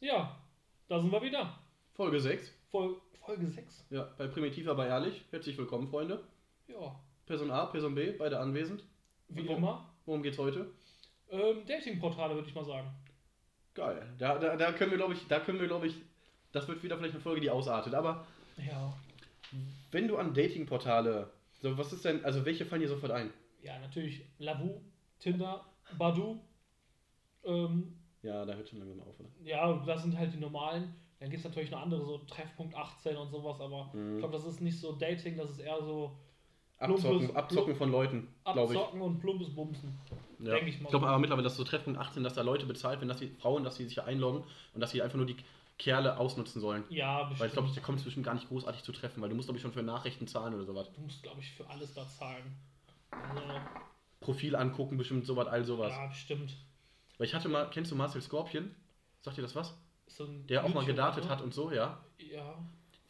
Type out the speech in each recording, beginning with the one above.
Ja, da sind wir wieder. Folge 6. Fol Folge 6. Ja, bei Primitiv aber ehrlich. Herzlich willkommen, Freunde. Ja, Person A, Person B, beide anwesend. wie worum- immer. Worum geht's heute? Ähm, Datingportale würde ich mal sagen. Geil. Da, da, da können wir, glaube ich, da können wir, glaube ich, das wird wieder vielleicht eine Folge, die ausartet. Aber Ja. wenn du an Datingportale, so was ist denn, also welche fallen dir sofort ein? Ja, natürlich Lavu, Tinder, Badu. Ähm, Ja, da hört schon langsam auf, oder? ja, das sind halt die normalen. Dann gibt es natürlich noch andere, so Treffpunkt 18 und sowas, aber Mhm. ich glaube, das ist nicht so Dating, das ist eher so Abzocken, Plumpes- Abzocken von Leuten, glaube ich. Abzocken und plumpes Bumsen. Ja. Denke ich mal. Ich glaube aber mittlerweile, dass so Treffpunkt 18, dass da Leute bezahlt werden, dass die Frauen, dass sie sich hier einloggen und dass sie einfach nur die Kerle ausnutzen sollen. Ja, bestimmt. Weil ich glaube, da kommt es bestimmt gar nicht großartig zu treffen, weil du musst, glaube ich, schon für Nachrichten zahlen oder sowas. du musst, glaube ich, für alles da zahlen. Also, Profil angucken, bestimmt sowas, all sowas. ja, bestimmt. Weil ich hatte mal, kennst du Marcel Scorpion? Sagt dir das was? So Der auch mal gedartet hat und so, ja. Ja.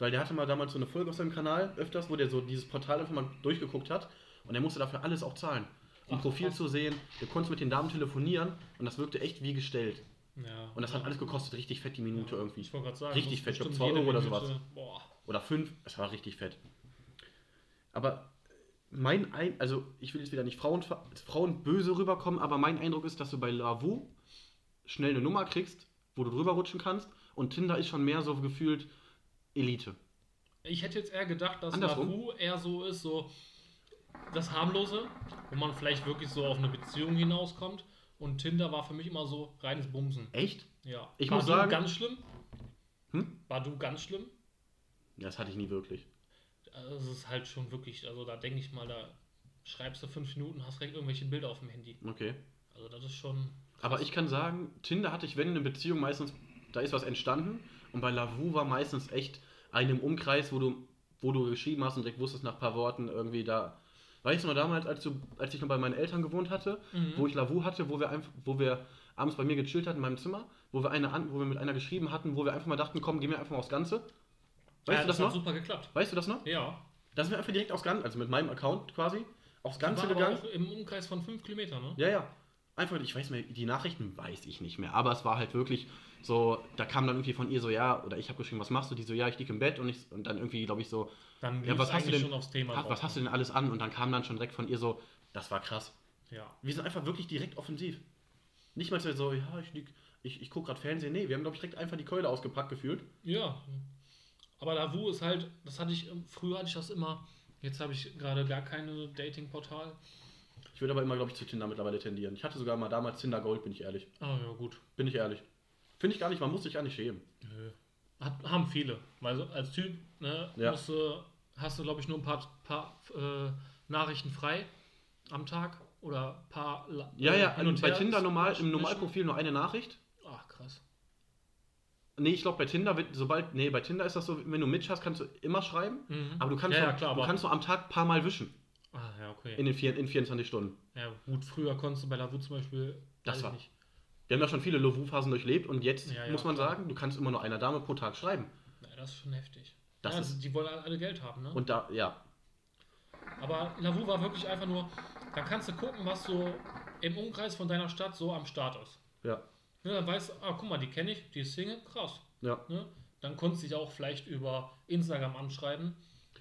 Weil der hatte mal damals so eine Folge auf seinem Kanal, öfters, wo der so dieses Portal einfach mal durchgeguckt hat und er musste dafür alles auch zahlen. Um Ach, Profil krass. zu sehen, du konntest mit den Damen telefonieren und das wirkte echt wie gestellt. ja. Und das hat alles gekostet, richtig fett die Minute irgendwie. Ich wollte gerade sagen, Richtig fett, ich glaub, bestimmt zwei jede Euro oder sowas. Boah. Oder fünf, es war richtig fett. Aber mein ein, also ich will jetzt wieder nicht Frauen, Frauen böse rüberkommen, aber mein Eindruck ist, dass du bei Lavu schnell eine Nummer kriegst, wo du drüber rutschen kannst und Tinder ist schon mehr so gefühlt Elite. Ich hätte jetzt eher gedacht, dass? Lavu eher so ist, so das harmlose, wo man vielleicht wirklich so auf eine Beziehung hinauskommt. Und Tinder war für mich immer so reines Bumsen. Echt? Ja. Ich war muss du sagen- ganz schlimm? Hm? War du ganz schlimm? Ja, Das hatte ich nie wirklich. Also es ist halt schon wirklich, also da denke ich mal, da schreibst du fünf Minuten, hast direkt irgendwelche Bilder auf dem Handy. Okay. Also das ist schon. Aber ich kann sagen, Tinder hatte ich, wenn eine Beziehung meistens, da ist was entstanden. Und bei Lavu war meistens echt eine im Umkreis, wo du, wo du geschrieben hast und direkt wusstest nach ein paar Worten irgendwie da. Weißt du noch damals, als, du, als ich noch bei meinen Eltern gewohnt hatte, Mhm. wo ich Lavu hatte, wo wir einfach, wo wir abends bei mir gechillt hatten in meinem Zimmer, wo wir eine wo wir mit einer geschrieben hatten, wo wir einfach mal dachten, komm, gehen wir einfach mal aufs Ganze. Weißt ja, du das hat noch? super geklappt. Weißt du das noch? Ja. Da sind wir einfach direkt aufs Ganze, also mit meinem Account quasi, aufs Ganze gegangen. auch im Umkreis von fünf Kilometern, ne? Ja, ja. Einfach, ich weiß mehr, die Nachrichten weiß ich nicht mehr, aber es war halt wirklich so, da kam dann irgendwie von ihr so, ja, oder ich habe geschrieben, was machst du? Die so, ja, ich liege im Bett und, ich, und dann irgendwie, glaube ich, so, Dann ja, was hast du denn, schon aufs Thema ha- drauf. was hast du denn alles an? Und dann kam dann schon direkt von ihr so, das war krass. Ja. Wir sind einfach wirklich direkt offensiv. Nicht mal so, ja, ich, lieg, ich, ich gucke gerade Fernsehen. Nee, wir haben, glaube ich, direkt einfach die Keule ausgepackt gefühlt. Ja. Aber Lavu ist halt, das hatte ich, früher hatte ich das immer, jetzt habe ich gerade gar keine Dating-Portal. Ich würde aber immer, glaube ich, zu Tinder mittlerweile tendieren. Ich hatte sogar mal damals Tinder Gold, bin ich ehrlich. Ah ja, gut. Bin ich ehrlich. Finde ich gar nicht, man muss sich gar nicht schämen. Nö. Hat, haben viele. Weil so als Typ, ne, Ja. musst hast du, glaube ich, nur ein paar, paar äh, Nachrichten frei am Tag oder ein paar La- Ja, äh, ja, hin und bei Tinder normal, im Normalprofil nur eine Nachricht. Ach, krass. Nee, ich glaube bei Tinder, wird, sobald, nee, bei Tinder ist das so, wenn du Mitch hast, kannst du immer schreiben, Mhm. aber du kannst, ja, nur, ja, klar, du aber, kannst nur am Tag ein paar Mal wischen ah, ja, okay. in den vier, in 24 Stunden. ja, gut, früher konntest du bei Lavu zum Beispiel, Das war- nicht. Wir haben ja schon viele Lovu-Phasen durchlebt und jetzt Ja, muss man klar. sagen, du kannst immer nur einer Dame pro Tag schreiben. Ja, das ist schon heftig. Das ja, ist- die wollen alle Geld haben, ne? Und da, ja, Aber Lavu war wirklich einfach nur, da kannst du gucken, was so im Umkreis von deiner Stadt so am Start ist. ja, Ne, dann weißt du, ah, guck mal, die kenne ich, die ist Single, krass. ja. Ne? Dann konntest du dich auch vielleicht über Instagram anschreiben.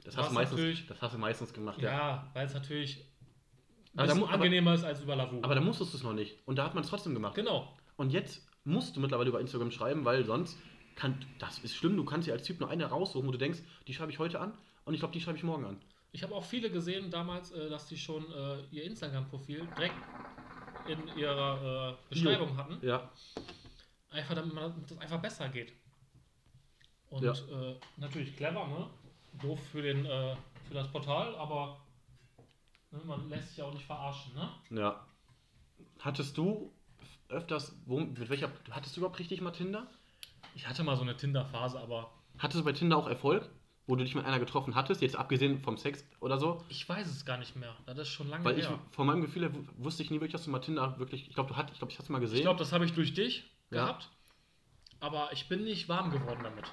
Das hast, du meistens, das hast du meistens gemacht, Ja, ja. weil es natürlich ein Aber da bisschen aber- angenehmer ist als über Lavu. Aber da musstest du es noch nicht. Und da hat man es trotzdem gemacht. genau. Und jetzt musst du mittlerweile über Instagram schreiben, weil sonst kann, das ist schlimm, du kannst dir als Typ nur eine raussuchen, wo du denkst, die schreibe ich heute an und ich glaube, die schreibe ich morgen an. Ich habe auch viele gesehen damals, äh, dass die schon äh, ihr Instagram-Profil direkt in ihrer äh, Beschreibung hatten. Ja, Einfach damit das einfach besser geht. Und Ja. äh, natürlich clever, ne? Doof für, den, äh, für das Portal, aber ne, man lässt sich auch nicht verarschen, ne? ja. Hattest du öfters, wo, mit welcher, hattest du überhaupt richtig mal Tinder? Ich hatte mal so eine Tinder-Phase, aber Hattest du bei Tinder auch Erfolg, wo du dich mit einer getroffen hattest, jetzt abgesehen vom Sex oder so? ich weiß es gar nicht mehr. Das ist schon lange Weil ich, her. von meinem Gefühl her, wu- wusste ich nie wirklich, dass du mal Tinder wirklich, ich glaube, du hattest, ich glaube, ich hatte es mal gesehen. Ich glaube, das habe ich durch dich Ja. gehabt, aber ich bin nicht warm geworden damit.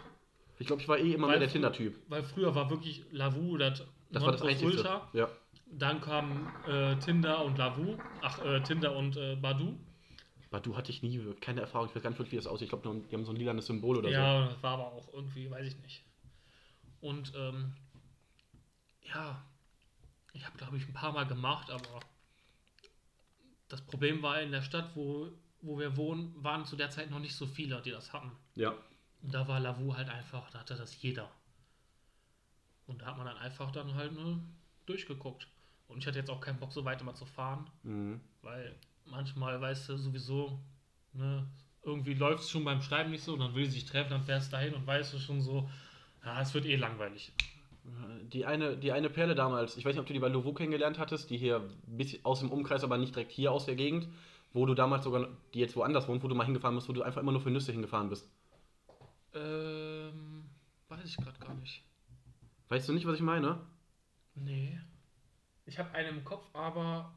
ich, glaube, ich war eh immer Weil mehr der Tinder-Typ. Weil früher war wirklich Lavu das, Das war das. Einzige. Ja. Dann kam äh, Tinder und Lavu, ach, äh, Tinder und äh, Badu. Badu hatte ich nie, keine Erfahrung, ich weiß gar nicht, wie das aussieht. Ich glaube, die haben so ein lilanes Symbol oder so. Ja, das war aber auch irgendwie, weiß ich nicht. Und ähm, ja, ich habe, glaube ich, ein paar Mal gemacht, aber das Problem war in der Stadt, wo, wo wir wohnen, waren zu der Zeit noch nicht so viele, die das hatten. Ja. Und da war Lavu halt einfach, da hatte das jeder. Und da hat man dann einfach dann halt ne, durchgeguckt. Und ich hatte jetzt auch keinen Bock, so weit immer zu fahren, Mhm. weil manchmal, weißt du, sowieso, ne, irgendwie läuft es schon beim Schreiben nicht so, und dann will sie sich treffen, dann fährst du dahin und weißt du schon so, ja, es wird eh langweilig. Die eine, die eine Perle damals, ich weiß nicht, ob du die bei Lovo kennengelernt hattest, die hier aus dem Umkreis, aber nicht direkt hier aus der Gegend, wo du damals sogar, die jetzt woanders wohnt, wo du mal hingefahren bist, wo du einfach immer nur für Nüsse hingefahren bist. Ähm, weiß ich gerade gar nicht. Weißt du nicht, was ich meine? Nee. Ich habe einen im Kopf, aber.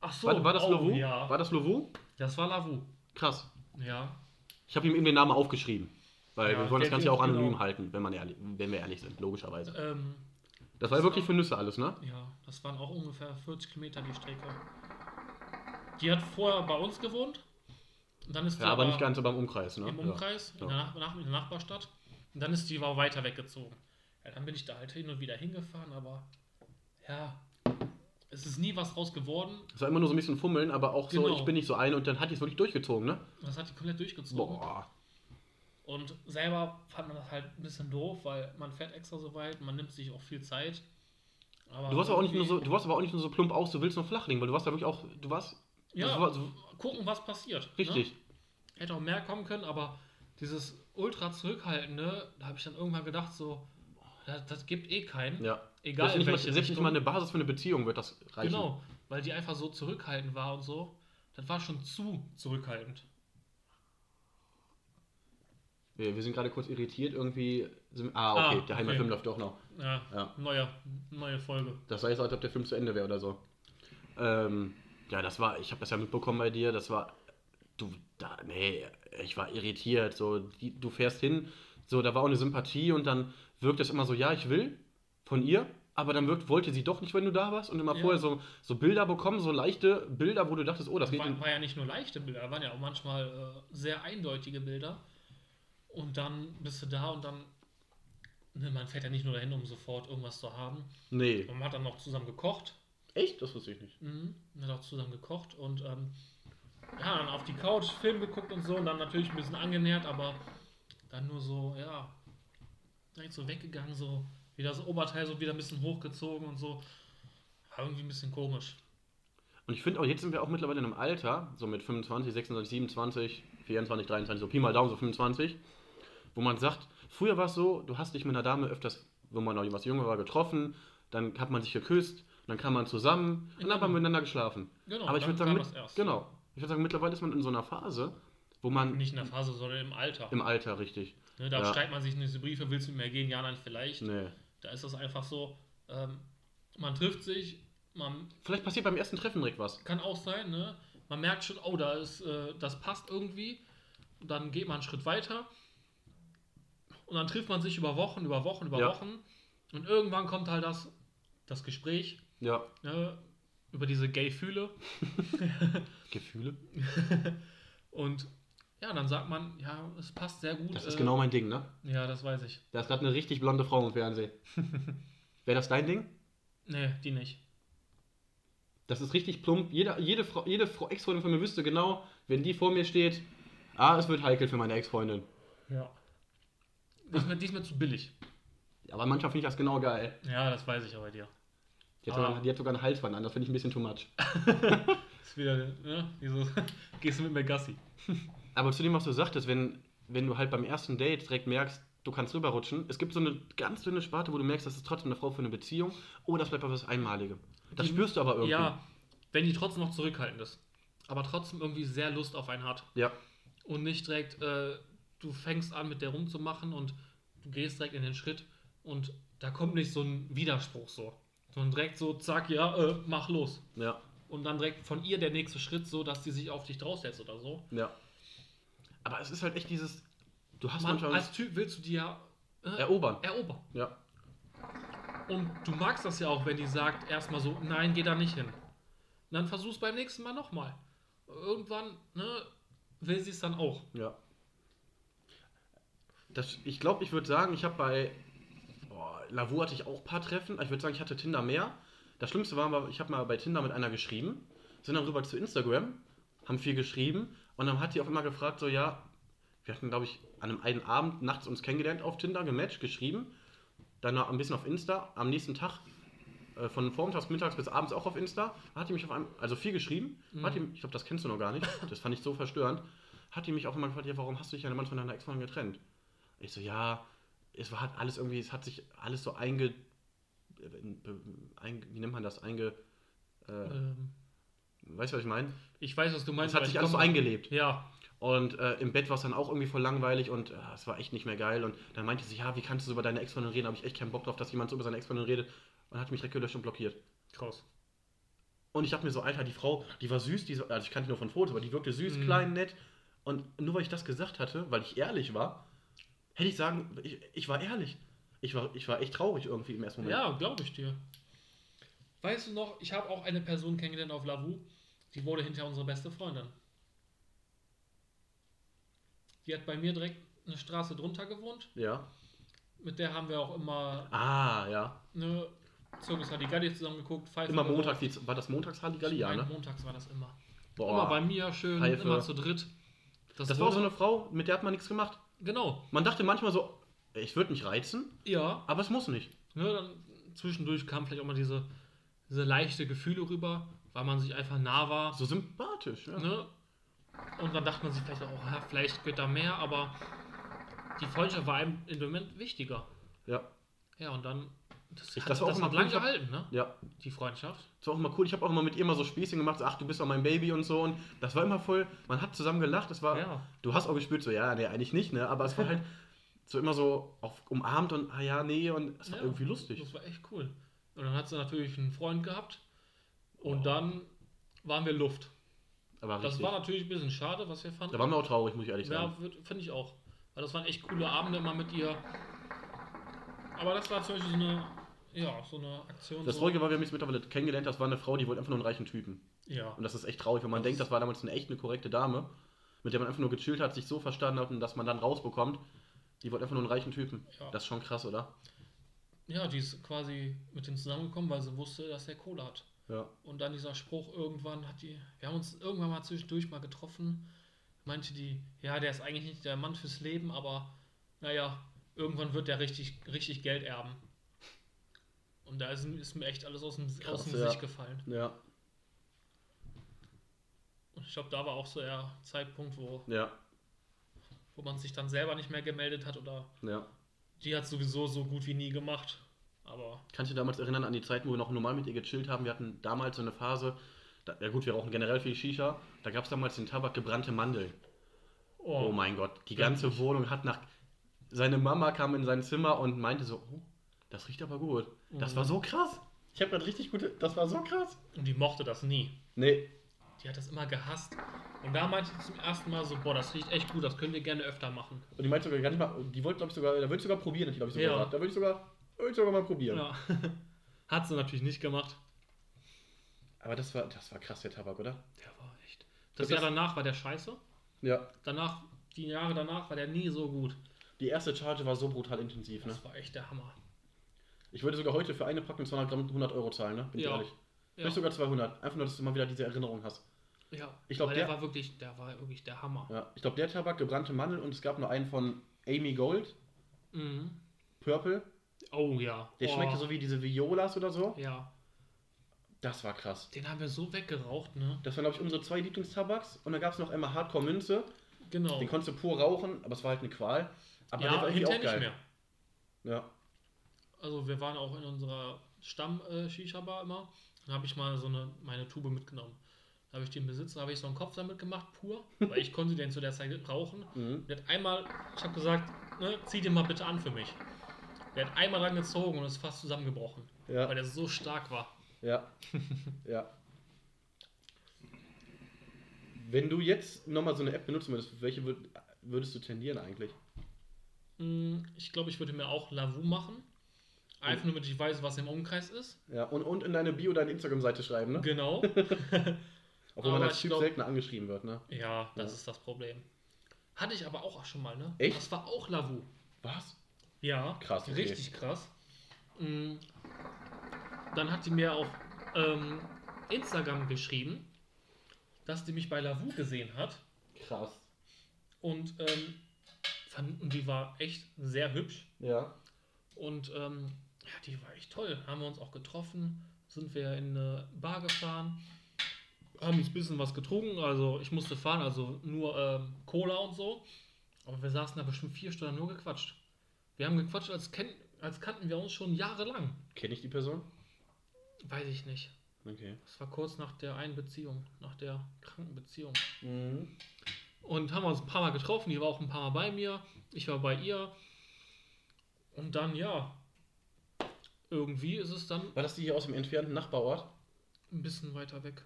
Ach so, war, war das oh, Lovo? Ja. War das Lovo? Das war Lavu. Krass. Ja. Ich habe ihm eben den Namen aufgeschrieben. Weil Ja, wir wollen das Ganze ja auch anonym genau. halten, wenn, man ehrlich, wenn wir ehrlich sind, logischerweise. Ähm, Das war das wirklich war- für Nüsse alles, ne? ja, das waren auch ungefähr 40 Kilometer die Strecke. Die hat vorher bei uns gewohnt. Und dann ist Ja, aber nicht ganz so beim Umkreis, ne? im Ja. Umkreis, in, der Nach nach in der Nachbarstadt. Und dann ist die war weiter weggezogen. Ja, dann bin ich da halt hin und wieder hingefahren, aber ja, es ist nie was draus geworden. Es war immer nur so ein bisschen fummeln, aber auch so, Genau. ich bin nicht so ein und dann hat die es wirklich durchgezogen, ne? Das hat die komplett durchgezogen. Boah. Und selber fand man das halt ein bisschen doof, weil man fährt extra so weit, man nimmt sich auch viel Zeit. Aber Du warst aber auch nicht nur so, du warst aber auch nicht nur so plump aus, du willst nur flach liegen, weil du warst da wirklich auch, du warst. Ja, war so, gucken, was passiert. richtig. Ne? Hätte auch mehr kommen können, aber dieses ultra zurückhaltende, da habe ich dann irgendwann gedacht, so, das, das gibt eh keinen. Ja. Egal Selbst in nicht, mal, welche selbst nicht mal eine Basis für eine Beziehung wird das reichen. Genau, weil die einfach so zurückhaltend war und so. Das war schon zu zurückhaltend. Wir, wir sind gerade kurz irritiert, irgendwie. Sind, ah, okay, Ah, der okay. Heimatfilm läuft doch noch. Ja, Ja. Neue, neue Folge. Das war jetzt, als ob der Film zu Ende wäre oder so. Ähm, ja, das war, ich habe das ja mitbekommen bei dir, das war, du, da, nee, ich war irritiert, so, die, du fährst hin, so, da war auch eine Sympathie und dann wirkt es immer so, ja, ich will von ihr, aber dann wirkt, wollte sie doch nicht, wenn du da warst und immer Ja. vorher so, so Bilder bekommen, so leichte Bilder, wo du dachtest, oh, das geht in, War, war ja nicht nur leichte Bilder, waren ja auch manchmal äh, sehr eindeutige Bilder. Und dann bist du da und dann, ne, man fährt ja nicht nur dahin, um sofort irgendwas zu haben. nee. Und man hat dann noch zusammen gekocht. Echt? Das wusste ich nicht. Mhm. Man hat auch zusammen gekocht und ähm, ja, dann auf die Couch Film geguckt und so und dann natürlich ein bisschen angenähert, aber dann nur so, ja, direkt so weggegangen, so wieder das Oberteil so wieder ein bisschen hochgezogen und so. War irgendwie ein bisschen komisch. Und ich finde auch, jetzt sind wir auch mittlerweile in einem Alter, so mit 25, 26, 27, 24, 23, so Pi mal Daumen, so 25, wo man sagt, früher war es so, du hast dich mit einer Dame öfters, wo man noch was jünger war, getroffen, dann hat man sich geküsst, dann kam man zusammen und dann hat man Genau. miteinander geschlafen. Genau, Aber ich würde sagen, mit, genau, ich würde sagen, mittlerweile ist man in so einer Phase, wo man Nicht in der Phase, sondern im Alter. im Alter richtig, Ne, da Ja. schreibt man sich diese Briefe, willst du mit mir gehen? Ja, nein, vielleicht. nee. Da ist das einfach so, ähm, man trifft sich, man Vielleicht passiert beim ersten Treffen direkt was. kann auch sein, ne? Man merkt schon, oh, da ist, äh, das passt irgendwie. Dann geht man einen Schritt weiter. Und dann trifft man sich über Wochen, über Wochen, über Ja. Wochen. Und irgendwann kommt halt das, das Gespräch Ja. ne, über diese Gay-Fühle. Gefühle? Und ja, dann sagt man, ja, es passt sehr gut. Das ist äh, genau mein Ding, ne? Ja, das weiß ich. Da ist gerade eine richtig blonde Frau im Fernsehen. Wäre das dein Ding? Nee, die nicht. Das ist richtig plump. Jede, jede, Frau, jede Frau, Ex-Freundin von mir wüsste genau, wenn die vor mir steht, ah, es wird heikel für meine Ex-Freundin. Ja. Die ist, mir, die ist mir zu billig. Aber manchmal finde ich das genau geil. Ja, das weiß ich aber dir. Die hat, sogar, die hat sogar ein Halsband an, das finde ich ein bisschen too much. Ist wieder, ne? Dieses, gehst du mit mir Gassi. Aber zu dem, was du sagtest, wenn, wenn du halt beim ersten Date direkt merkst, du kannst rüberrutschen, es gibt so eine ganz dünne Sparte, wo du merkst, das ist trotzdem eine Frau für eine Beziehung, oh, das bleibt aber was Einmalige. Das Die- spürst du aber irgendwie. Ja, wenn die trotzdem noch zurückhaltend ist. Aber trotzdem irgendwie sehr Lust auf einen hat. Ja. Und nicht direkt, äh, du fängst an mit der rumzumachen und du gehst direkt in den Schritt und da kommt nicht so ein Widerspruch so. Sondern direkt so, zack, ja, äh, mach los. ja, Und dann direkt von ihr der nächste Schritt so, dass die sich auf dich draufsetzt oder so. ja. Aber es ist halt echt dieses, du hast Man, manchmal als Typ willst du die ja äh, erobern. erobern. Ja. Und du magst das ja auch, wenn die sagt erstmal so, nein, geh da nicht hin. Und dann versuch's beim nächsten Mal nochmal. irgendwann, ne, will sie es dann auch. Ja. Das, ich glaube, ich würde sagen, ich habe bei boah, Lavu hatte ich auch ein paar Treffen. Ich würde sagen, ich hatte Tinder mehr. Das Schlimmste war, ich habe mal bei Tinder mit einer geschrieben, sind dann rüber zu Instagram, haben viel geschrieben und dann hat die auch immer gefragt, so ja, wir hatten, glaube ich, an einem einen Abend nachts uns kennengelernt auf Tinder, gematcht, geschrieben, dann noch ein bisschen auf Insta, am nächsten Tag äh, von vormittags, mittags bis abends auch auf Insta, hat die mich auf einem, also viel geschrieben, hat die, ich glaube, das kennst du noch gar nicht, das fand ich so verstörend, hat die mich auch immer gefragt, ja, warum hast du dich eine Mann von deiner Ex-Freundin getrennt? Ich so, ja, es war halt alles irgendwie, es hat sich alles so einge, einge wie nennt man das, einge, äh, Ähm, weißt du, was ich meine? ich weiß, was du meinst. Es hat sich ich alles so eingelebt. Ja, Und äh, im Bett war es dann auch irgendwie voll langweilig und äh, es war echt nicht mehr geil. Und dann meinte sie, ja, wie kannst du so über deine Ex-Freundin reden? Habe ich echt keinen Bock drauf, dass jemand so über seine Ex-Freundin redet. Und hat mich direkt gelöscht und blockiert. krass. Und ich dachte mir so, Alter, die Frau, die war süß, die, so- also ich kannte die nur von Fotos, aber die wirkte süß, Mhm. klein, nett. Und nur weil ich das gesagt hatte, weil ich ehrlich war, hätte ich sagen, ich, ich war ehrlich. Ich war, ich war echt traurig irgendwie im ersten Moment. Ja, glaube ich dir. Weißt du noch, ich habe auch eine Person kennengelernt auf Lavu, die wurde hinterher unsere beste Freundin. Die hat bei mir direkt eine Straße drunter gewohnt. Ja. Mit der haben wir auch immer Ah, ja. eine Zirkus Halligalli zusammen geguckt. Pfeife Immer montags, die- war das montags Halligalli, ja, ne? montags war das immer. Boah. Immer bei mir schön, Pfeife. immer zu dritt. das war auch so eine Frau, mit der hat man nichts gemacht. Genau, Man dachte manchmal so, ich würde mich reizen, ja. aber es muss nicht. Ne, dann zwischendurch kam vielleicht auch mal diese, diese leichte Gefühle rüber, weil man sich einfach nah war. So sympathisch, ja. Ne? Und dann dachte man sich vielleicht auch, ja, vielleicht geht da mehr, aber die Freundschaft war einem in dem Moment wichtiger. Ja. Ja, und dann, das, Ich- das war auch das immer hat cool, lang ich hab- gehalten, ne? Ja. Die Freundschaft. Das war auch immer cool. Ich habe auch immer mit ihr mal so Späßchen gemacht, so, ach, du bist doch mein Baby und so. Und das war immer voll, man hat zusammen gelacht. Das war, Ja. du hast auch gespürt, so, ja, nee, eigentlich nicht, ne? Aber es war halt so immer so auf, umarmt und, ah ja, nee, und es war Ja, irgendwie lustig. Das war echt cool. Und dann hat sie natürlich einen Freund gehabt. Und dann waren wir Luft. Aber Das richtig. war natürlich ein bisschen schade, was wir fanden. da waren wir auch traurig, muss ich ehrlich sagen. Ja, finde ich auch. Weil das waren echt coole Abende immer mit ihr. Aber das war zum Beispiel so eine, ja, so eine Aktion. Das so, Traurige war, wir haben uns mittlerweile kennengelernt, das war eine Frau, die wollte einfach nur einen reichen Typen. Ja. Und das ist echt traurig, wenn man Das- denkt, das war damals eine echt eine korrekte Dame, mit der man einfach nur gechillt hat, sich so verstanden hat und dass man dann rausbekommt, die wollte einfach nur einen reichen Typen. Ja. Das ist schon krass, oder? ja, die ist quasi mit denen zusammengekommen, weil sie wusste, dass er Kohle hat. Ja. Und dann dieser Spruch irgendwann hat die, wir haben uns irgendwann mal zwischendurch mal getroffen, meinte die, ja, der ist eigentlich nicht der Mann fürs Leben, aber naja, irgendwann wird der richtig, richtig Geld erben. Und da ist, ist mir echt alles aus dem, Krass, aus dem ja. Gesicht gefallen. Ja. Und ich glaube, da war auch so der Zeitpunkt, wo, Ja. wo man sich dann selber nicht mehr gemeldet hat oder Ja. die hat sowieso so gut wie nie gemacht. Aber Kannst du dich damals erinnern an die Zeiten, wo wir noch normal mit ihr gechillt haben? Wir hatten damals so eine Phase, da, ja gut, wir rauchen generell viel Shisha, da gab es damals den Tabak gebrannte Mandeln. Oh, mein Gott, die ganze Wohnung hat nach... Seine Mama kam in sein Zimmer und meinte so, oh, das riecht aber gut. Das Mhm. war so krass. Ich habe gerade richtig gute... Das war so krass. Und die mochte das nie. Nee, Die hat das immer gehasst. Und da meinte sie zum ersten Mal so, boah, das riecht echt gut, das können wir gerne öfter machen. Und die meinte sogar gar nicht mal, die wollte, glaube ich, sogar, da würde ich sogar probieren, glaube ich, sogar Ja. gesagt. Da würde ich sogar, würde ich sogar mal probieren. Ja. Hat sie natürlich nicht gemacht. Aber das war, das war krass, der Tabak, oder? Der war echt. Das Das- Jahr danach war der scheiße. Ja. Danach, die Jahre danach war der nie so gut. Die erste Charge war so brutal intensiv, ne? Das war echt der Hammer. Ich würde sogar heute für eine Packung 200 Gramm 100 Euro zahlen, ne? Bin ich Ja. ehrlich. Ja, Vielleicht sogar 200. Einfach nur, dass du mal wieder diese Erinnerung hast. ja. Ich glaub, der, der- war wirklich, der war wirklich der Hammer. Ja. Ich glaube, der Tabak, gebrannte Mandel und es gab noch einen von Amy Gold, Mhm. Purple. Oh ja. Der oh. schmeckte so wie diese Violas oder so. Ja. Das war krass. Den haben wir so weggeraucht, ne? Das waren, glaube ich, unsere zwei Lieblingstabaks. Und dann gab es noch einmal Hardcore Münze. Genau. Den konntest du pur rauchen, aber es war halt eine Qual. Aber der ja, war irgendwie hinterher auch nicht geil. mehr. Ja. Also wir waren auch in unserer Stamm-Shisha-Bar immer. Dann habe ich mal so eine, meine Tube mitgenommen. Da habe ich den Besitzer, habe ich so einen Kopf damit gemacht, pur. Weil ich konnte den zu der Zeit rauchen. Mhm. Der hat einmal, ich habe gesagt, ne, zieh den mal bitte an für mich. Der hat einmal dran gezogen und ist fast zusammengebrochen. Ja. Weil der so stark war. Ja. ja. Wenn du jetzt nochmal so eine App benutzen würdest, welche würd, würdest du tendieren eigentlich? Mm, Ich glaube, ich würde mir auch Lavu machen. Einfach nur, damit ich weiß, was im Umkreis ist. Ja, und, und in deine Bio deine Instagram-Seite schreiben, ne? Genau. Obwohl man Aber als ich Typ glaub- seltener angeschrieben wird, ne? Ja, das Ja. ist das Problem. Hatte ich aber auch schon mal, ne? Echt? Das war auch Lavu. Was? Ja. Krass, okay. Richtig krass. Mm. Dann hat die mir auf ähm, Instagram geschrieben, dass die mich bei Lavu gesehen hat. Krass. Und ähm, fand, und die war echt sehr hübsch. Ja. Und ähm, ja, die war echt toll. Haben wir uns auch getroffen, sind wir in eine Bar gefahren, haben uns ein bisschen was getrunken. Also ich musste fahren, also nur ähm, Cola und so. Aber wir saßen da bestimmt vier Stunden nur gequatscht. Wir haben gequatscht, als, kenn, als kannten wir uns schon jahrelang. Kenne ich die Person? Weiß ich nicht. Okay. Das war kurz nach der einen Beziehung, nach der kranken Beziehung. Mhm. Und haben uns ein paar Mal getroffen. Die war auch ein paar Mal bei mir. Ich war bei ihr. Und dann, ja, irgendwie ist es dann War das die hier aus dem entfernten Nachbarort? ein bisschen weiter weg.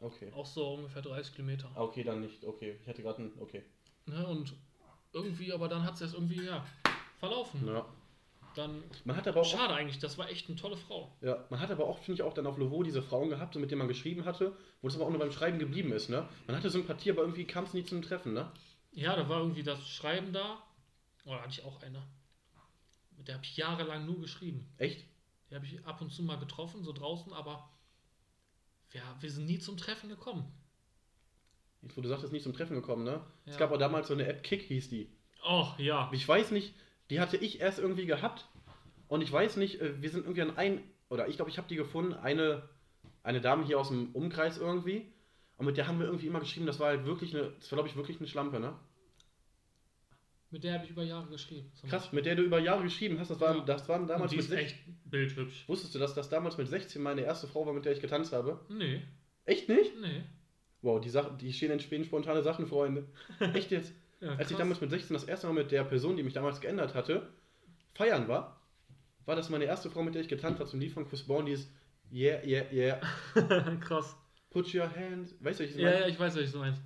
Okay. Auch so ungefähr 30 Kilometer. Ah, Okay, dann nicht. Okay. Ich hatte gerade ein. Okay. Ne? Und irgendwie, aber dann hat es erst irgendwie, ja, verlaufen. Ja. Dann, Man hat aber auch. schade eigentlich, das war echt eine tolle Frau. Ja, man hat aber auch, finde ich, auch dann auf Lovo diese Frauen gehabt, so mit denen man geschrieben hatte, wo es aber auch nur beim Schreiben geblieben ist, ne? Man hatte Sympathie, aber irgendwie kam es nie zum Treffen, ne? Ja, da war irgendwie das Schreiben da. Oh, da hatte ich auch eine. Der habe ich jahrelang nur geschrieben. Echt? Die habe ich ab und zu mal getroffen, so draußen, aber ja, wir sind nie zum Treffen gekommen. Jetzt, wo du sagtest, nicht zum Treffen gekommen, ne? Es Ja. gab auch damals so eine App, Kick hieß die. Oh, ja. Ich weiß nicht, die hatte ich erst irgendwie gehabt und ich weiß nicht, äh, wir sind irgendwie an ein, oder ich glaube, ich habe die gefunden, eine, eine Dame hier aus dem Umkreis irgendwie und mit der haben wir irgendwie immer geschrieben, das war halt wirklich eine, das war glaube ich wirklich eine Schlampe, ne? Mit der habe ich über Jahre geschrieben. Krass, mit der du über Jahre geschrieben hast, das waren, Ja. das waren Und damals die mit ist 16. echt bildhübsch. Wusstest du, dass das damals mit 16 meine erste Frau war, mit der ich getanzt habe? Nee, Echt nicht? nee. Wow, die, Sachen, die stehen entstehen spontane Sachen, Freunde. Echt jetzt? Ja, Als ich damals mit 16 das erste Mal mit der Person, die mich damals geändert hatte, feiern war, war das meine erste Frau, mit der ich getanzt habe, zum Lied von Chris Brown, die ist Yeah, yeah, yeah, Krass. put your hands, weißt du, ich Ja, ja, ich weiß, was du meinst.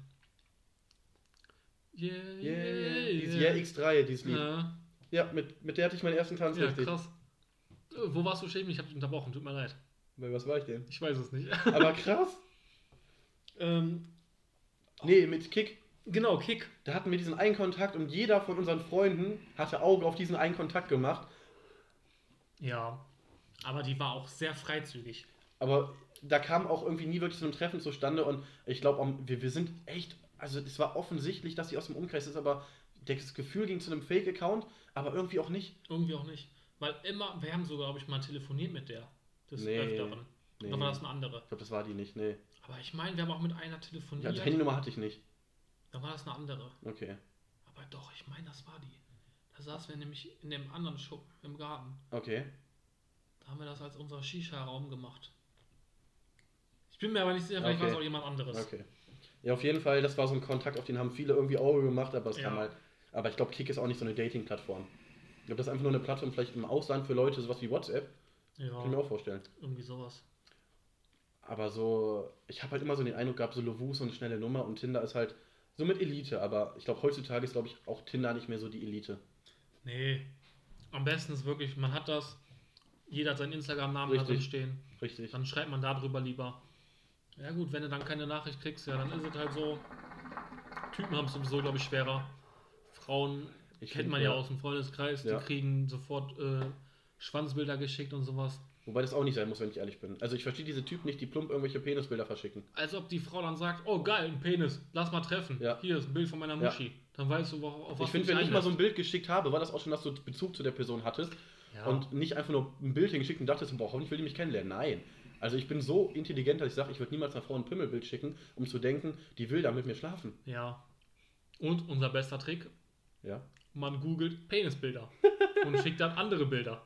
Yeah, Yeah, yeah, dieses yeah. Yeah X3, dieses Lied. Ja, Ja, mit, mit der hatte ich meinen ersten Tanz ja richtig. krass. Äh, Wo warst du stehen? Ich habe dich unterbrochen, tut mir leid. Bei was war ich denn? Ich weiß es nicht. Aber krass. ähm, Nee, mit Kick. genau, Kick. Da hatten wir diesen einen Kontakt und jeder von unseren Freunden hatte Auge auf diesen einen Kontakt gemacht. Ja, aber die war auch sehr freizügig. Aber da kam auch irgendwie nie wirklich so ein Treffen zustande und ich glaube, wir, wir sind echt, also es war offensichtlich, dass sie aus dem Umkreis ist, aber das Gefühl ging zu einem Fake-Account, aber irgendwie auch nicht. Irgendwie auch nicht. Weil immer, wir haben sogar, glaube ich, mal telefoniert mit der. Des Nee, Öfteren. nee. Oder war das eine andere? Ich glaube, das war die nicht, nee. Aber ich meine, wir haben auch mit einer Ja, telefoniert. die Handynummer hatte ich nicht. Dann war das eine andere. Okay, Aber doch, ich meine, das war die. Da saßen wir nämlich in dem anderen Schuppen im Garten. okay. Da haben wir das als unser Shisha-Raum gemacht. Ich bin mir aber nicht sicher, vielleicht Okay. war es auch jemand anderes. Okay. Ja, auf jeden Fall, das war so ein Kontakt, auf den haben viele irgendwie Auge gemacht, aber es Ja. kam halt. Aber ich glaube, Kick ist auch nicht so eine Dating-Plattform. Ich glaube, das ist einfach nur eine Plattform, vielleicht im Ausland für Leute, sowas wie WhatsApp. Kann ich mir Ja, auch vorstellen. irgendwie sowas. Aber so, ich habe halt immer so den Eindruck gehabt, so Lovoo ist so eine schnelle Nummer und Tinder ist halt so mit Elite. Aber ich glaube, heutzutage ist, glaube ich, auch Tinder nicht mehr so die Elite. Nee. Am besten ist wirklich, man hat das, jeder hat seinen Instagram-Namen da drin stehen. Richtig. Dann schreibt man darüber lieber. Ja gut, wenn du dann keine Nachricht kriegst, ja, dann ist es halt so. Typen haben es sowieso, glaube ich, schwerer. Frauen Ich kennt man ja ja. aus dem Freundeskreis, Ja. die kriegen sofort äh, Schwanzbilder geschickt und sowas. Wobei das auch nicht sein muss, wenn ich ehrlich bin. Also ich verstehe diese Typen nicht, die plump irgendwelche Penisbilder verschicken. Als ob die Frau dann sagt, oh geil, ein Penis, lass mal treffen. Ja. Hier ist ein Bild von meiner Ja. Muschi. Dann weißt du, auf was ich finde, wenn ich mal so ein Bild geschickt habe, war das auch schon, dass du Bezug zu der Person hattest. Ja. Und nicht einfach nur ein Bild hingeschickt und dachtest, boah, hoffentlich will die mich kennenlernen. Nein. Also ich bin so intelligent, dass ich sage, ich würde niemals einer Frau ein Pimmelbild schicken, um zu denken, die will da mit mir schlafen. ja. Und unser bester Trick, Ja. man googelt Penisbilder und schickt dann andere Bilder.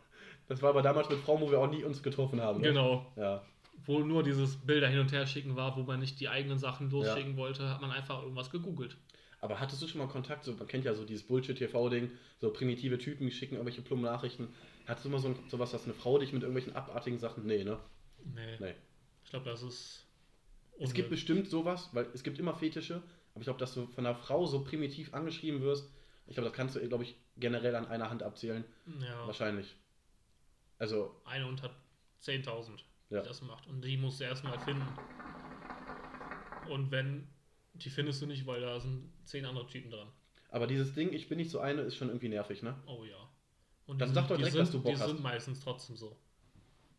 Das war aber damals mit Frauen, wo wir auch nie uns getroffen haben. Ne? Genau. Ja. Wo nur dieses Bilder hin und her schicken war, wo man nicht die eigenen Sachen losschicken wollte, hat man einfach irgendwas gegoogelt. Aber hattest du schon mal Kontakt? So, man kennt ja so dieses Bullshit-TV-Ding, so primitive Typen schicken irgendwelche plummen Nachrichten. Hattest du mal so ein, sowas, dass eine Frau dich mit irgendwelchen abartigen Sachen. Nee, ne? Nee. Nee. Ich glaube, das ist. Es gibt bestimmt sowas, weil es gibt immer Fetische, aber ich glaube, dass du von einer Frau so primitiv angeschrieben wirst, ich glaube, das kannst du, glaube ich, generell an einer Hand abzählen. Ja. Wahrscheinlich. Also, Eine unter 10.000, die Ja. das macht. Und die musst du erstmal finden. Und wenn, die findest du nicht, weil da sind zehn andere Typen dran. Aber dieses Ding, ich bin nicht so eine, ist schon irgendwie nervig, ne? Oh ja. Und Dann die sag doch die direkt, sind, dass du Bock Die hast. sind meistens trotzdem so.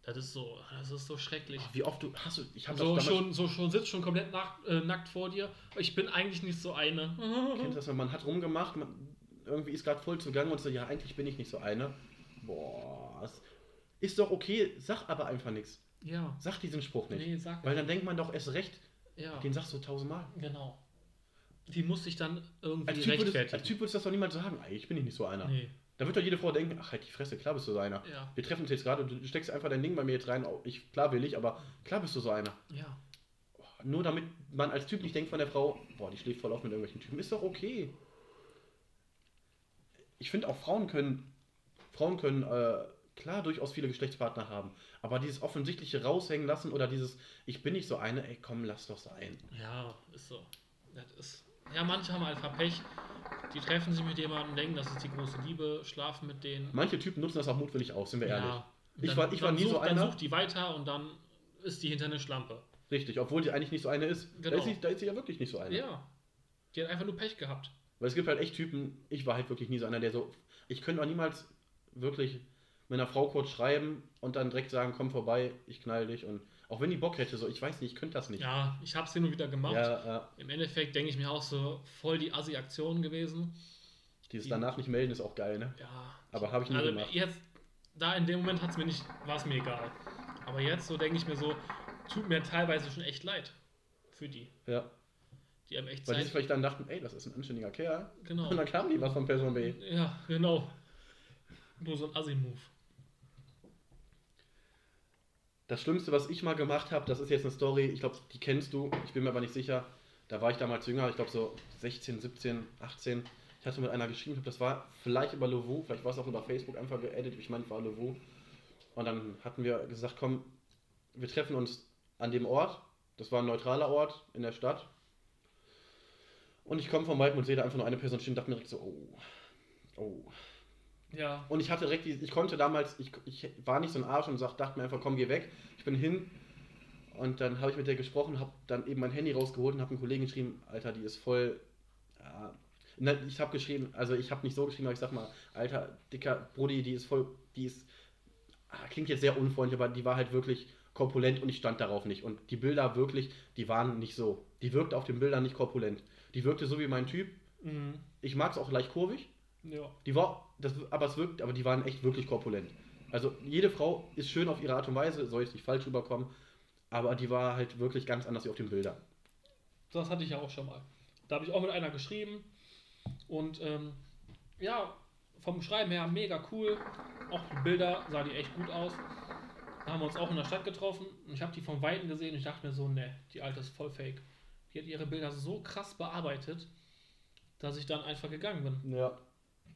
Das ist so, das ist so schrecklich. Wie oft du. Hast du. Ich habe So schon, so schon sitzt schon komplett nackt, äh, nackt vor dir. Ich bin eigentlich nicht so eine. Kennst das, wenn man hat rumgemacht, man, irgendwie ist gerade voll zugange und so, ja, eigentlich bin ich nicht so eine. Boah, ist doch okay, sag aber einfach nichts. Ja. Sag diesen Spruch nicht. Nee, sag Weil dann denkt man doch erst recht, Ja. den sagst du tausendmal. Genau. Die muss sich dann irgendwie Als typ, würdest, rechtfertigen. als typ würdest du das doch niemals sagen, eigentlich bin ich nicht so einer. nee. Da wird doch jede Frau denken, ach halt die Fresse, klar bist du so einer. Ja. Wir treffen uns jetzt gerade und du steckst einfach dein Ding bei mir jetzt rein. Oh, Ich, klar will ich, aber klar bist du so einer. Ja. Nur damit man als Typ nicht denkt von der Frau, boah, die schläft voll auf mit irgendwelchen Typen. Ist doch okay. Ich finde auch Frauen können, Frauen können äh, klar durchaus viele Geschlechtspartner haben. Aber dieses offensichtliche raushängen lassen oder dieses, ich bin nicht so eine, ey komm, lass doch sein. Ja, ist so. Das ist. Ja, manche haben einfach Pech. Die treffen sich mit jemandem, denken, das ist die große Liebe, schlafen mit denen. Manche Typen nutzen das auch mutwillig aus, sind wir ehrlich. Ja. Ich Dann- war- ich war nie so sucht, einer. Dann sucht die weiter und dann ist die hinter eine Schlampe. Richtig, obwohl die eigentlich nicht so eine ist. Da, Genau. ist sie, da ist sie ja wirklich nicht so eine. Ja. Die hat einfach nur Pech gehabt. Weil es gibt halt echt Typen, ich war halt wirklich nie so einer, der so. Ich könnte auch niemals wirklich mit einer Frau kurz schreiben und dann direkt sagen, komm vorbei, ich knall dich. Und auch wenn die Bock hätte, so, ich weiß nicht, ich könnte das nicht. Ja, ich hab's hin und wieder gemacht. Ja, ja. Im Endeffekt denke ich mir auch so, voll die Assi-Aktion gewesen. Dieses Die- danach nicht melden ist auch geil, ne? Ja. Aber habe ich nie Also gemacht. jetzt, da in dem Moment hat's mir nicht, war es mir egal. Aber jetzt so denke ich mir so, tut mir teilweise schon echt leid. Für die. Ja. Die haben echt Weil die Zeit. sich vielleicht dann dachten, ey, das ist ein anständiger Kerl. Genau. Und dann kam die was von Person B. Ja, genau. Nur so ein Assi-Move. Das Schlimmste, was ich mal gemacht habe, das ist jetzt eine Story, ich glaube, die kennst du, ich bin mir aber nicht sicher. Da war ich damals jünger, ich glaube so 16, 17, 18. Ich hatte mit einer geschrieben, glaub, das war vielleicht über Lovu, vielleicht war es auch über Facebook einfach geedit, ich meine, es war Lovu. Und dann hatten wir gesagt, komm, wir treffen uns an dem Ort. Das war ein neutraler Ort in der Stadt. Und ich komme vom Weiten und sehe da einfach nur eine Person stehen und dachte mir direkt so, oh, oh, Ja. und ich hatte direkt, die, ich konnte damals, ich, ich war nicht so ein Arsch und sag, dachte mir einfach, komm, geh weg. Ich bin hin und dann habe ich mit der gesprochen, habe dann eben mein Handy rausgeholt und habe einen Kollegen geschrieben, Alter, die ist voll, ja, ich habe geschrieben, also ich habe nicht so geschrieben, aber ich sag mal, Alter, dicker Brudi, die ist voll, die ist, ah, klingt jetzt sehr unfreundlich, aber die war halt wirklich korpulent und ich stand darauf nicht. Und die Bilder wirklich, die waren nicht so. Die wirkte auf den Bildern nicht korpulent. Die wirkte so wie mein Typ. Mhm. Ich mag es auch leicht kurvig. Ja. Die war, das, aber es wirkt, aber die waren echt wirklich korpulent. Also jede Frau ist schön auf ihre Art und Weise, soll ich nicht falsch rüberkommen, aber die war halt wirklich ganz anders wie auf den Bildern. Das hatte ich ja auch schon mal. Da habe ich auch mit einer geschrieben und ähm, ja, vom Schreiben her mega cool. Auch die Bilder sah die echt gut aus. Da haben wir uns auch in der Stadt getroffen und ich habe die von Weitem gesehen und ich dachte mir so, ne, die alte ist voll fake. Die hat ihre Bilder so krass bearbeitet, dass ich dann einfach gegangen bin. Ja.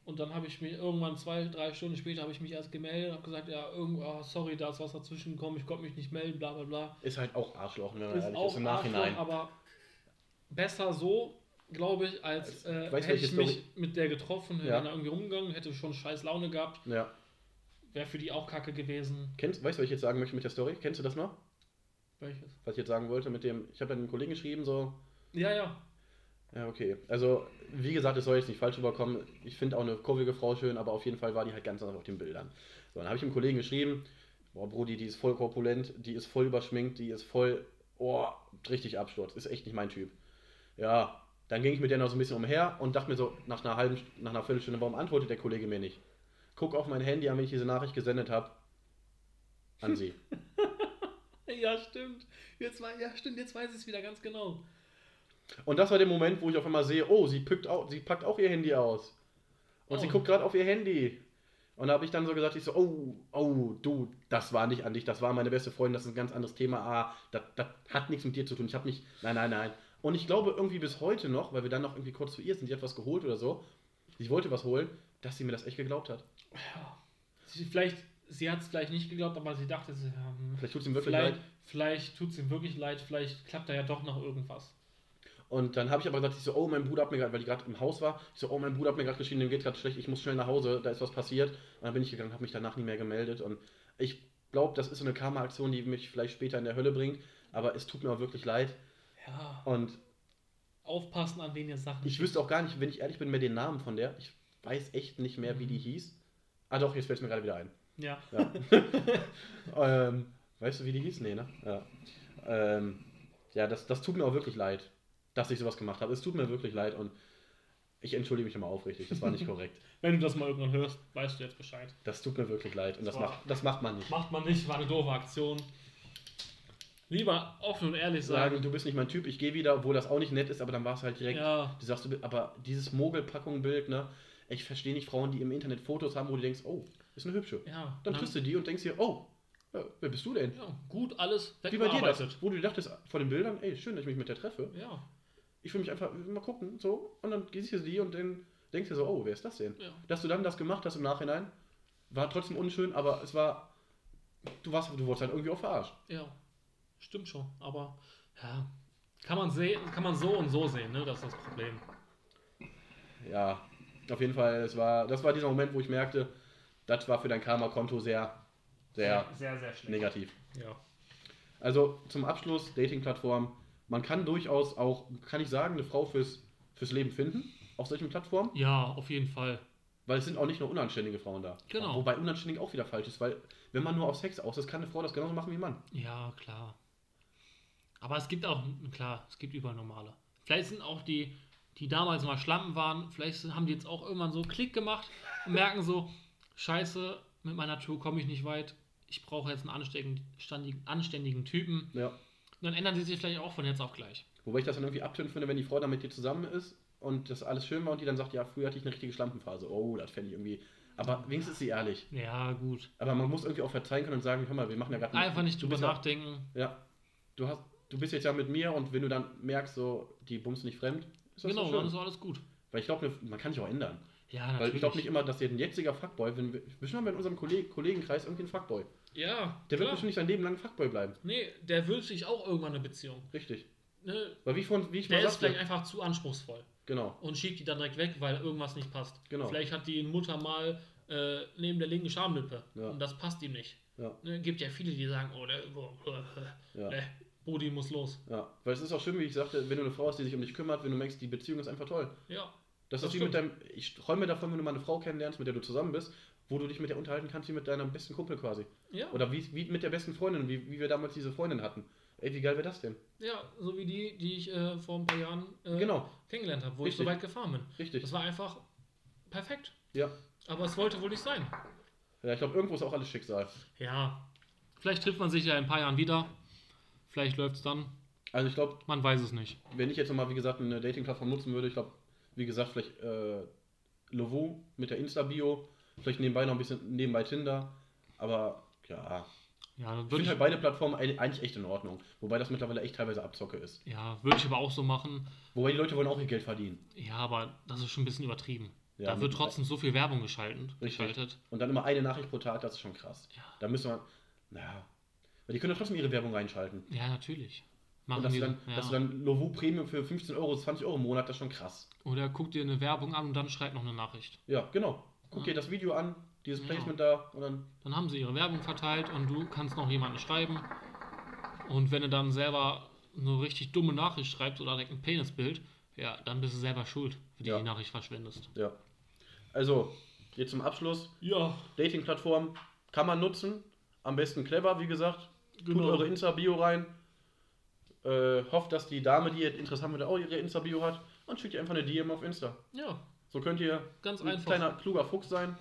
Und dann habe ich mir irgendwann zwei, drei Stunden später habe ich mich erst gemeldet und habe gesagt, ja, irgendwo, ah, sorry, da ist was dazwischen gekommen, ich konnte mich nicht melden, bla bla bla. Ist halt auch Arschloch, wenn man Ist ehrlich auch ist, im Arschloch, Nachhinein. aber besser so, glaube ich, als äh, hätte ich mich Story- mit der getroffen, Ja. wäre da irgendwie rumgegangen, hätte schon scheiß Laune gehabt, Ja. wäre für die auch kacke gewesen. Kennst, weißt du, was ich jetzt sagen möchte mit der Story? Kennst du das noch? Welches? Was ich jetzt sagen wollte mit dem, ich habe dann einem Kollegen geschrieben, so, Ja, ja. Ja, okay. Also, wie gesagt, es soll jetzt nicht falsch rüberkommen. Ich finde auch eine kurvige Frau schön, aber auf jeden Fall war die halt ganz anders auf den Bildern. So, dann habe ich dem Kollegen geschrieben, boah, Brudi, die ist voll korpulent, die ist voll überschminkt, die ist voll, oh, richtig Absturz, ist echt nicht mein Typ. Ja, dann ging ich mit der noch so ein bisschen umher und dachte mir so, nach einer halben, nach einer Viertelstunde, warum antwortet der Kollege mir nicht? Guck auf mein Handy an, wenn ich diese Nachricht gesendet habe. An sie. Ja, stimmt. Jetzt, ja, stimmt, jetzt weiß ich es wieder ganz genau. Und das war der Moment, wo ich auf einmal sehe, oh, sie, pickt auch, sie packt auch ihr Handy aus. Und Oh. sie guckt gerade auf ihr Handy. Und da habe ich dann so gesagt, ich so, oh, oh, du, das war nicht an dich, das war meine beste Freundin, das ist ein ganz anderes Thema. Ah, das, das hat nichts mit dir zu tun. Ich habe nicht, nein, nein, nein. Und ich glaube irgendwie bis heute noch, weil wir dann noch irgendwie kurz zu ihr sind, die hat was geholt oder so, ich wollte was holen, dass sie mir das echt geglaubt hat. Ja. Sie, vielleicht, sie hat es vielleicht nicht geglaubt, aber sie dachte, sie, ja, hm, Vielleicht tut es ihm wirklich vielleicht, leid. vielleicht tut es ihm wirklich leid, vielleicht klappt da ja doch noch irgendwas. Und dann habe ich aber gesagt, ich so, oh, mein Bruder hat mir gerade, weil die gerade im Haus war, ich so, oh, mein Bruder hat mir gerade geschrieben, dem geht gerade schlecht, ich muss schnell nach Hause, da ist was passiert. Und dann bin ich gegangen, habe mich danach nie mehr gemeldet. Und ich glaube, das ist so eine Karma-Aktion, die mich vielleicht später in der Hölle bringt. Aber es tut mir auch wirklich leid. Ja. Und Aufpassen, an wen ihr Sachen. ich wüsste auch gar nicht, wenn ich ehrlich bin, mehr den Namen von der. Ich weiß echt nicht mehr, wie die hieß. Ah doch, jetzt fällt es mir gerade wieder ein. Ja. Ja. ähm, weißt du, wie die hieß? Nee, ne? Ja, ähm, ja das, das tut mir auch wirklich leid, dass ich sowas gemacht habe. Es tut mir wirklich leid und ich entschuldige mich immer aufrichtig. Das war nicht korrekt. Wenn du das mal irgendwann hörst, weißt du jetzt Bescheid. Das tut mir wirklich leid und das, Das macht, das macht man nicht. Macht man nicht, war eine doofe Aktion. Lieber offen und ehrlich Sagen, sagen. du bist nicht mein Typ, ich gehe wieder, obwohl das auch nicht nett ist, aber dann war es halt direkt. Ja, Du sagst, du, aber dieses Mogelpackung-Bild, ne? Ich verstehe nicht Frauen, die im Internet Fotos haben, wo du denkst, oh, ist eine hübsche. ja. Dann triffst du die und denkst dir, oh, wer bist du denn? Ja, gut, alles Wie bei dir das, wo du dachtest vor den Bildern, ey, schön, dass ich mich mit der treffe. Ja, Ich will mich einfach mal gucken, so, und dann siehst du die und dann denkst du so, oh, wer ist das denn? ja. Dass du dann das gemacht hast im Nachhinein, war trotzdem unschön, aber es war, du warst, du wurdest halt irgendwie auch verarscht. Ja, stimmt schon. Aber ja, kann man sehen, kann man so und so sehen, ne? Das ist das Problem. Ja, auf jeden Fall, es war, das war dieser Moment, wo ich merkte, das war für dein Karma-Konto sehr, sehr sehr, sehr schlecht. negativ. Ja. Also zum Abschluss, Dating-Plattform, man kann durchaus auch, kann ich sagen, eine Frau fürs, fürs Leben finden, auf solchen Plattformen. ja, auf jeden Fall. Weil es sind auch nicht nur unanständige Frauen da. Genau. Wobei unanständig auch wieder falsch ist, weil wenn man nur auf Sex aus ist, kann eine Frau das genauso machen wie ein Mann. Ja, klar. Aber es gibt auch, klar, es gibt überall normale. Vielleicht sind auch die, die damals mal Schlampen waren, vielleicht haben die jetzt auch irgendwann so Klick gemacht und merken so, scheiße, mit meiner Tour komme ich nicht weit. Ich brauche jetzt einen anständigen, anständigen Typen. Ja. Und dann ändern sie sich vielleicht auch von jetzt auf gleich. Wobei ich das dann irgendwie abtönen finde, wenn die Frau dann mit dir zusammen ist und das alles schön war und die dann sagt, ja, früher hatte ich eine richtige Schlampenphase. Oh, das fände ich irgendwie. Aber wenigstens ist sie ehrlich. Ja, gut. Aber man muss irgendwie auch verzeihen können und sagen, hör mal, wir machen ja gerade Einfach nicht drüber bist ja, nachdenken. ja, du hast, du bist jetzt ja mit mir und wenn du dann merkst, so, die bumst nicht fremd, ist das Genau, dann ist alles gut. Weil ich glaube, man kann sich auch ändern. Ja, Weil natürlich. ich glaube nicht immer, dass jetzt ein jetziger Fuckboy, wenn wir, bestimmt haben wir in unserem Kolleg Kollegenkreis irgendwie einen Fuckboy. Ja, Der wird klar. bestimmt nicht sein Leben lang Fuckboy bleiben. Nee, der wünscht sich auch irgendwann eine Beziehung. Richtig. Ne? Weil wie, von, wie ich Der mal ist vielleicht einfach zu anspruchsfüll genau, und schiebt die dann direkt weg, weil irgendwas nicht passt. Genau. Vielleicht hat die Mutter mal äh, neben der linken Schamlippe Ja. und das passt ihm nicht. ja, Ne? Gibt ja viele, die sagen, oh, der äh, ja. äh, Brudi muss los. Ja, weil es ist auch schön, wie ich sagte, wenn du eine Frau hast, die sich um dich kümmert, wenn du merkst, die Beziehung ist einfach toll. Ja, Das, Das ist wie mit deinem, ich träume davon, wenn du mal eine Frau kennenlernst, mit der du zusammen bist, wo du dich mit der unterhalten kannst, wie mit deinem besten Kumpel quasi. ja. Oder wie, wie mit der besten Freundin, wie, wie wir damals diese Freundin hatten. Ey, wie geil wäre das denn? ja, so wie die, die ich äh, vor ein paar Jahren äh, Genau, kennengelernt habe, wo ich Richtig. so weit gefahren bin. richtig. Das war einfach perfekt. Ja. Aber es wollte wohl nicht sein. Ja, ich glaube, irgendwo ist auch alles Schicksal. Ja, vielleicht trifft man sich ja in ein paar Jahren wieder. Vielleicht läuft es dann. Also ich glaube, Man weiß es nicht. wenn ich jetzt nochmal, wie gesagt, eine Dating-Plattform nutzen würde, ich glaube, wie gesagt, vielleicht äh, Lovo mit der Insta-Bio, vielleicht nebenbei noch ein bisschen nebenbei Tinder, aber ja, Ja, dann ich würde finde ich, halt beide Plattformen eigentlich echt in Ordnung, wobei das mittlerweile echt teilweise Abzocke ist. ja, würde ich aber auch so machen. Wobei die Leute wollen auch ihr Geld verdienen. Ja, aber das ist schon ein bisschen übertrieben. Ja, da wird trotzdem so viel Werbung geschalten, Richtig. geschaltet. Und dann immer eine Nachricht pro Tag, das ist schon krass. Ja. Da müssen wir, naja, weil die können ja trotzdem ihre Werbung reinschalten. Ja, natürlich. Und Machen dass die, du, dann, ja. dass du dann Lovo Premium für 15 Euro, 20 Euro im Monat, das ist schon krass. Oder guck dir eine Werbung an und dann schreib noch eine Nachricht. Ja, genau. Guck Ja. dir das Video an, dieses Ja. Placement da und dann, Dann haben sie ihre Werbung verteilt und du kannst noch jemanden schreiben. Und wenn du dann selber eine richtig dumme Nachricht schreibst oder direkt ein Penisbild, ja, dann bist du selber schuld, wenn du Ja. die Nachricht verschwendest. ja. Also, jetzt zum Abschluss. Ja, Dating-Plattform kann man nutzen. Am besten clever, wie gesagt. Tut Genau. eure Insta-Bio rein. Äh, hofft, dass die Dame, die ihr interessant findet, auch ihre Insta-Bio hat. Und schickt ihr einfach eine DM auf Insta. ja, So könnt ihr ganz ein einfach. kleiner, kluger Fuchs sein.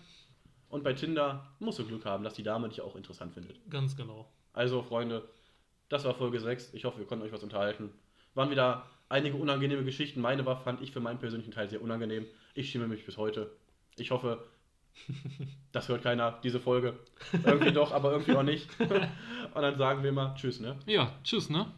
Und bei Tinder musst du Glück haben, dass die Dame dich auch interessant findet. Ganz genau. Also, Freunde, das war Folge 6. Ich hoffe, wir konnten euch was unterhalten. Waren wieder einige unangenehme Geschichten. Meine war, fand ich für meinen persönlichen Teil sehr unangenehm. Ich schäme mich bis heute. Ich hoffe, das hört keiner, diese Folge. Irgendwie doch, aber irgendwie auch nicht. Und dann sagen wir mal Tschüss, ne? Ja, tschüss, ne?